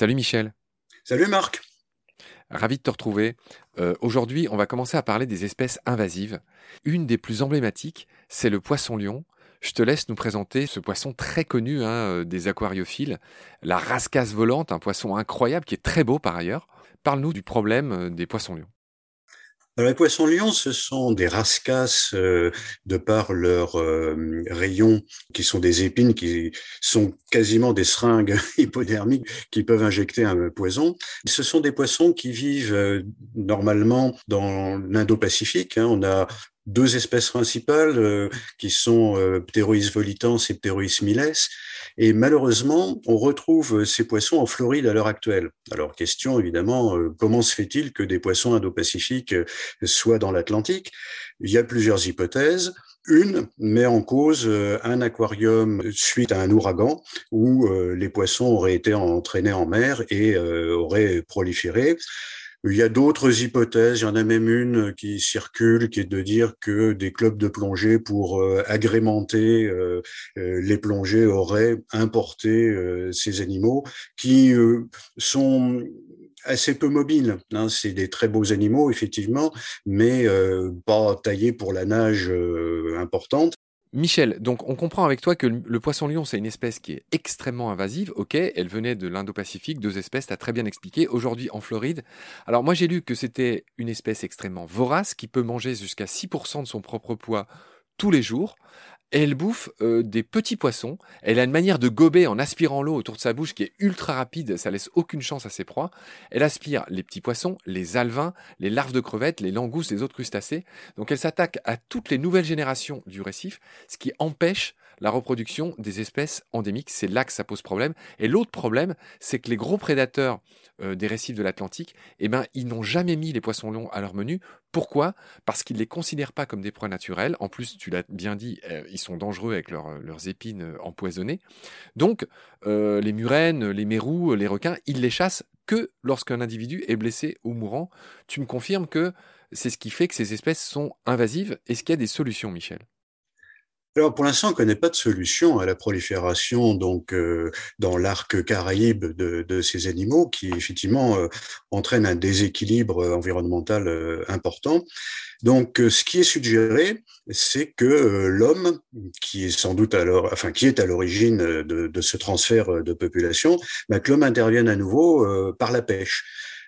Salut Michel. Salut Marc. Ravi de te retrouver. Euh, aujourd'hui, on va commencer à parler des espèces invasives. Une des plus emblématiques, c'est le poisson-lion. Je te laisse nous présenter ce poisson très connu hein, euh, des aquariophiles, la rascasse volante, un poisson incroyable qui est très beau par ailleurs. Parle-nous du problème euh, des poissons-lions les poissons-lions, ce sont des rascasses euh, de par leurs euh, rayons, qui sont des épines, qui sont quasiment des seringues hypodermiques qui peuvent injecter un poison. Ce sont des poissons qui vivent euh, normalement dans l'Indo-Pacifique. Hein. On a deux espèces principales euh, qui sont euh, Pterois volitans et Pterois miles. Et malheureusement, on retrouve ces poissons en Floride à l'heure actuelle. Alors, question évidemment, euh, comment se fait-il que des poissons indo-pacifiques euh, soient dans l'Atlantique? Il y a plusieurs hypothèses. Une met en cause un aquarium suite à un ouragan où les poissons auraient été entraînés en mer et auraient proliféré. Il y a d'autres hypothèses, il y en a même une qui circule, qui est de dire que des clubs de plongée pour euh, agrémenter euh, euh, les plongées auraient importé ces animaux qui sont assez peu mobiles. Hein. C'est des très beaux animaux, effectivement, mais pas taillés pour la nage importante. Michel, donc on comprend avec toi que le poisson-lion, c'est une espèce qui est extrêmement invasive. Ok, elle venait de l'Indo-Pacifique, deux espèces, tu as très bien expliqué. Aujourd'hui en Floride. Alors moi j'ai lu que c'était une espèce extrêmement vorace qui peut manger jusqu'à 6% de son propre poids tous les jours, elle bouffe euh, des petits poissons. Elle a une manière de gober en aspirant l'eau autour de sa bouche qui est ultra rapide, ça laisse aucune chance à ses proies. Elle aspire les petits poissons, les alevins, les larves de crevettes, les langoustes, les autres crustacés. Donc elle s'attaque à toutes les nouvelles générations du récif, ce qui empêche la reproduction des espèces endémiques. C'est là que ça pose problème. Et l'autre problème, c'est que les gros prédateurs euh, des récifs de l'Atlantique, eh ben, ils n'ont jamais mis les poissons longs à leur menu. Pourquoi? Parce qu'ils ne les considèrent pas comme des proies naturelles. En plus, tu l'as bien dit, euh, ils sont dangereux avec leurs épines euh, empoisonnées. Donc, les murènes, les mérous, les requins, ils les chassent que lorsqu'un individu est blessé ou mourant. Tu me confirmes que c'est ce qui fait que ces espèces sont invasives. Est-ce qu'il y a des solutions, Michel? Alors pour l'instant, on ne connaît pas de solution à la prolifération donc euh, dans l'arc caraïbe de, ces animaux qui effectivement euh, entraîne un déséquilibre environnemental euh, important. Donc ce qui est suggéré, c'est que l'homme, qui est sans doute alors, enfin qui est à l'origine de, ce transfert de population, bah, l'homme intervienne à nouveau par la pêche.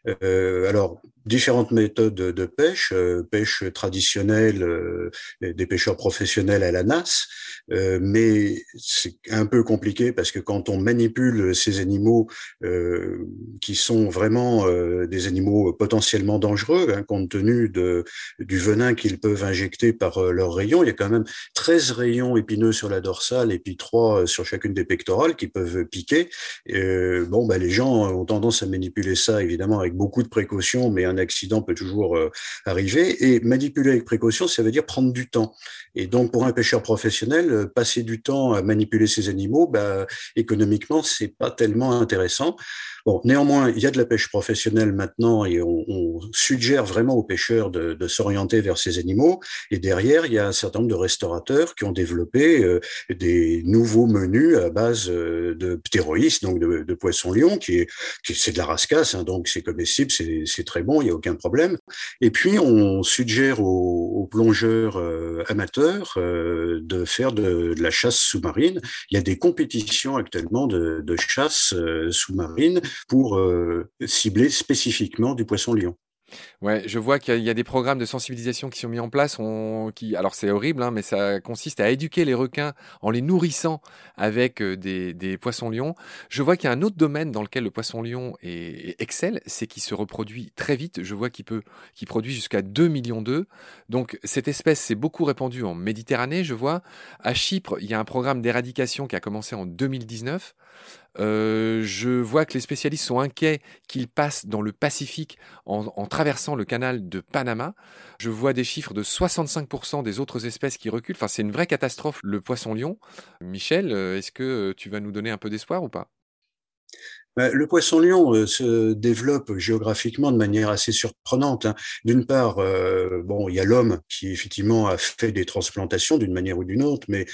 Euh, alors, différentes méthodes de pêche, euh, pêche traditionnelle euh, des pêcheurs professionnels à la nasse, euh, mais c'est un peu compliqué parce que quand on manipule ces animaux qui sont vraiment des animaux potentiellement dangereux, hein, compte tenu de, du venin qu'ils peuvent injecter par leurs rayons, il y a quand même 13 rayons épineux sur la dorsale et puis 3 sur chacune des pectorales qui peuvent piquer. bon, bah, les gens ont tendance à manipuler ça évidemment avec beaucoup de précautions, mais un accident peut toujours euh, arriver. Et manipuler avec précaution, ça veut dire prendre du temps. Et donc, pour un pêcheur professionnel, euh, passer du temps à manipuler ces animaux, bah, économiquement, c'est pas tellement intéressant. Bon, néanmoins, il y a de la pêche professionnelle maintenant et on, suggère vraiment aux pêcheurs de, s'orienter vers ces animaux. Et derrière, il y a un certain nombre de restaurateurs qui ont développé euh, des nouveaux menus à base de ptéroïs, donc de, de poisson-lion, qui est, qui c'est de la rascasse, hein, donc c'est c'est très bon, il n'y a aucun problème. Et puis, on suggère aux, plongeurs amateurs euh, de faire de, la chasse sous-marine. Il y a des compétitions actuellement de, chasse euh, sous-marine pour euh, cibler spécifiquement du poisson-lion. Ouais, je vois qu'il y, a des programmes de sensibilisation qui sont mis en place. qui, alors c'est horrible, hein, mais ça consiste à éduquer les requins en les nourrissant avec euh, des, poissons-lions. Je vois qu'il y a un autre domaine dans lequel le poisson-lion excelle, c'est qu'il se reproduit très vite. Je vois qu'il peut, qu'il produit jusqu'à 2 millions d'œufs. Donc cette espèce s'est beaucoup répandue en Méditerranée. Je vois à Chypre, il y a un programme d'éradication qui a commencé en 2019. Euh, je vois que les spécialistes sont inquiets qu'il passe dans le Pacifique en, traversant le canal de Panama. Je vois des chiffres de 65% des autres espèces qui reculent. Enfin, c'est une vraie catastrophe, le poisson-lion. Michel, euh, est-ce que tu vas nous donner un peu d'espoir ou pas? Bah, le poisson-lion euh, se développe géographiquement de manière assez surprenante. Hein. D'une part, euh, bon, il y a l'homme qui effectivement a fait des transplantations d'une manière ou d'une autre, mais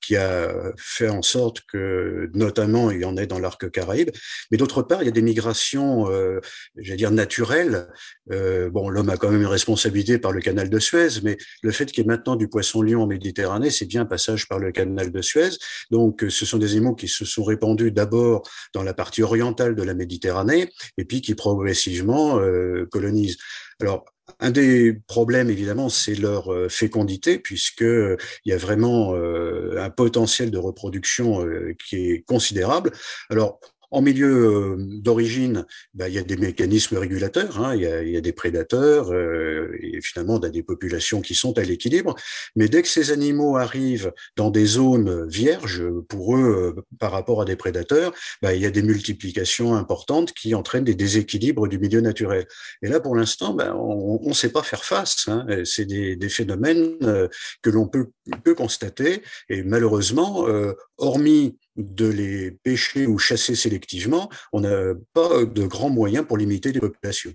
qui a fait en sorte que, notamment, il y en ait dans l'arc caraïbe. Mais d'autre part, il y a des migrations, euh, j'allais dire naturelles. Euh, bon, l'homme a quand même une responsabilité par le canal de Suez, mais le fait qu'il y ait maintenant du poisson-lion en Méditerranée, c'est bien un passage par le canal de Suez. Donc, ce sont des animaux qui se sont répandus d'abord dans la partie orientale de la Méditerranée, et puis qui progressivement euh, colonisent. Alors, un des problèmes, évidemment, c'est leur euh, fécondité, puisque il y a vraiment euh, un potentiel de reproduction euh, qui est considérable. Alors, en milieu euh, d'origine, bah, il y a des mécanismes régulateurs, hein, il, y a, il, y a, des prédateurs, euh, et finalement, y a des populations qui sont à l'équilibre. Mais dès que ces animaux arrivent dans des zones vierges, pour eux, euh, par rapport à des prédateurs, bah, il y a des multiplications importantes qui entraînent des déséquilibres du milieu naturel. Et là, pour l'instant, bah, on ne sait pas faire face. Hein. C'est des, des, phénomènes que l'on peut, peut constater. Et malheureusement, hormis de les pêcher ou chasser sélectivement, on n'a pas de grands moyens pour limiter les populations.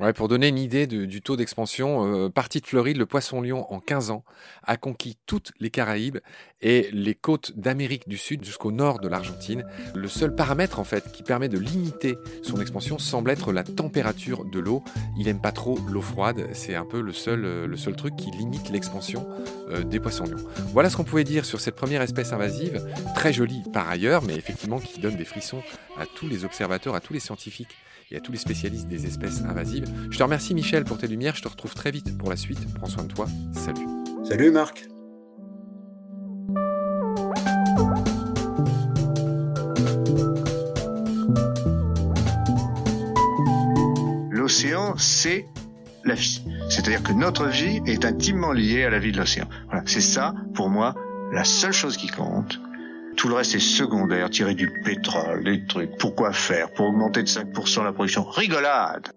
Ouais, pour donner une idée du taux d'expansion, euh, parti de Floride, le poisson-lion en 15 ans a conquis toutes les Caraïbes et les côtes d'Amérique du Sud jusqu'au nord de l'Argentine. Le seul paramètre en fait qui permet de limiter son expansion semble être la température de l'eau. Il aime pas trop l'eau froide, c'est un peu le seul, euh, le seul truc qui limite l'expansion euh, des poissons-lions. Voilà ce qu'on pouvait dire sur cette première espèce invasive, très jolie par ailleurs, mais effectivement qui donne des frissons à tous les observateurs, à tous les scientifiques et à tous les spécialistes des espèces invasives. Je te remercie Michel pour tes lumières, je te retrouve très vite pour la suite. Prends soin de toi, salut. Salut Marc. L'océan, c'est la vie. C'est-à-dire que notre vie est intimement liée à la vie de l'océan. Voilà, c'est ça, pour moi, la seule chose qui compte. Tout le reste est secondaire, tirer du pétrole, des trucs. Pourquoi faire? Pour augmenter de 5% la production Rigolade